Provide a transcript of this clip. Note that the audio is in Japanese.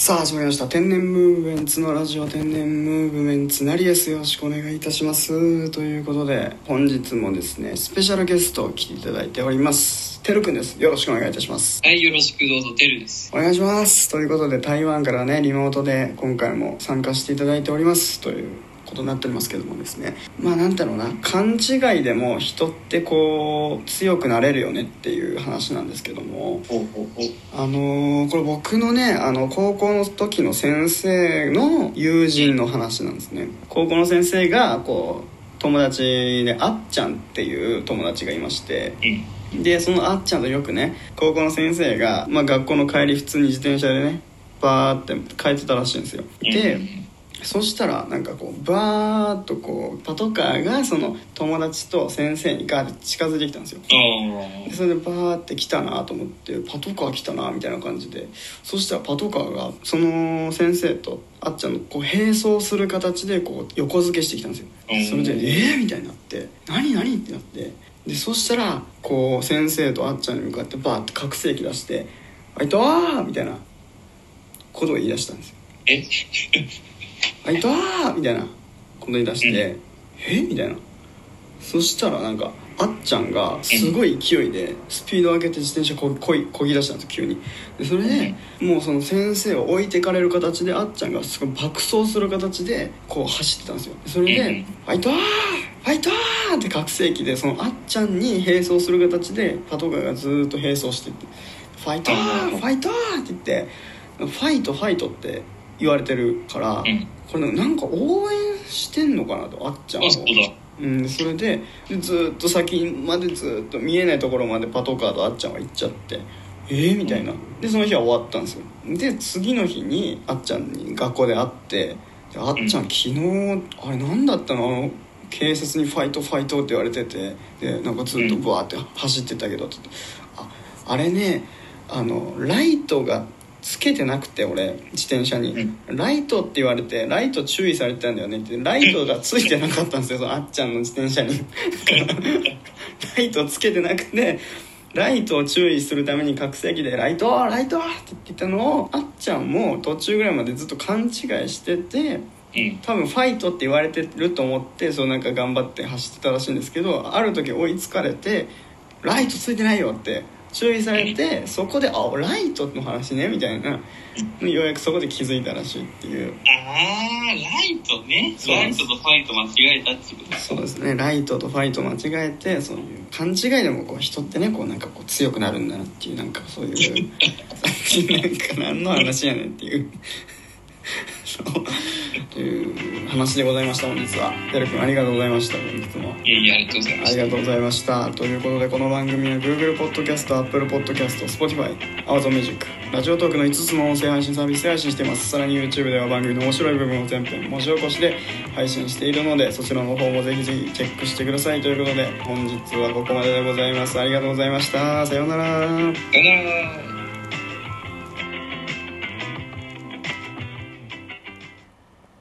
さあ始まりました。天然ムーブメンツのラジオ天然ムーブメンツなりです。よろしくお願いいたします。ということで本日もですねスペシャルゲストを来ていただいております。てるくんです。よろしくお願いいたします。はい、よろしくどうぞ、てるです。お願いします。ということで台湾からねリモートで今回も参加していただいております。ということになっておりますけどもですね。まあなんだろうな。勘違いでも人ってこう強くなれるよねっていう話なんですけども。あのーこれ僕のねあの高校の時の先生の友人の話なんですね。高校の先生がこう友達であっちゃんっていう友達がいまして。うん。でそのあっちゃんとよくね高校の先生が、まあ、学校の帰り普通に自転車でねバーって帰ってたらしいんですよ。で、うんそしたらなんかこうバーッとこうパトカーがその友達と先生にガーって近づいてきたんですよあでそれでバーって来たなと思ってパトカー来たなみたいな感じでそしたらパトカーがその先生とあっちゃんのこう並走する形でこう横付けしてきたんですようんそれで「えー?」みたいになって「何何?」ってなってでそしたらこう先生とあっちゃんに向かってバーって拡声器出して「あいとー!」みたいなことを言い出したんですよーえ「あいとー!」みたいなこと言い出して「えみたいなそしたらなんかあっちゃんがすごい勢いでスピード上げて自転車ここいこぎ出したんですよ急にでそれでもうその先生を置いてかれる形であっちゃんがすごい爆走する形でこう走ってたんですよでそれでうん「ファイトーファイトー!」って拡声器でそのあっちゃんに並走する形でパトカーがずーっと並走してって「ファイトーファイトー!」って言って「ファイトファイト」って言われてるから、うん。これなんか応援してんのかなとあっちゃんをうん、それででずーっと先までずーっと見えないところまでパトカーとあっちゃんは行っちゃってえー、みたいな。でその日は終わったんですよ。で次の日にあっちゃんに学校で会ってであっちゃん昨日あれ何だったの？あの警察に「ファイトファイト」って言われててでなんかずっとブワーって走ってたけどって。ああれねあのライトがつけてなくて俺自転車に、ライトって言われてライト注意されてたんだよねってライトがついてなかったんですよ あっちゃんの自転車に ライトつけてなくてライトを注意するために拡声器で「ライトライト!」って言ってたのをあっちゃんも途中ぐらいまでずっと勘違いしててうん。多分ファイトって言われてると思ってそうなんか頑張って走ってたらしいんですけどある時追いつかれて「ライトついてないよ」って注意されてそこで「あライトの話ね」みたいな。ようやくそこで気づいたらしいっていう。あー、ライトね。ライトとファイト間違えたってこと。そうですね。ライトとファイト間違えてそういう勘違いでもこう人ってねこうなんかこう強くなるんだなっていうなんかそういう なんか何の話やねんっていう。そうという話でございました本日は。てるくんありがとうございました本日も。いやいや、ありがとうございまあした。りがとうございました。ということでこの番組は Google ポッドキャスト Apple ポッドキャスト Spotify Amazon Music ラジオトークの5つの音声配信サービスで配信しています。さらに YouTube では番組の面白い部分を全編文字起こしで配信しているのでそちらの方もぜひぜひチェックしてください。ということで本日はここまででございます。ありがとうございました。さようなら。さよなら。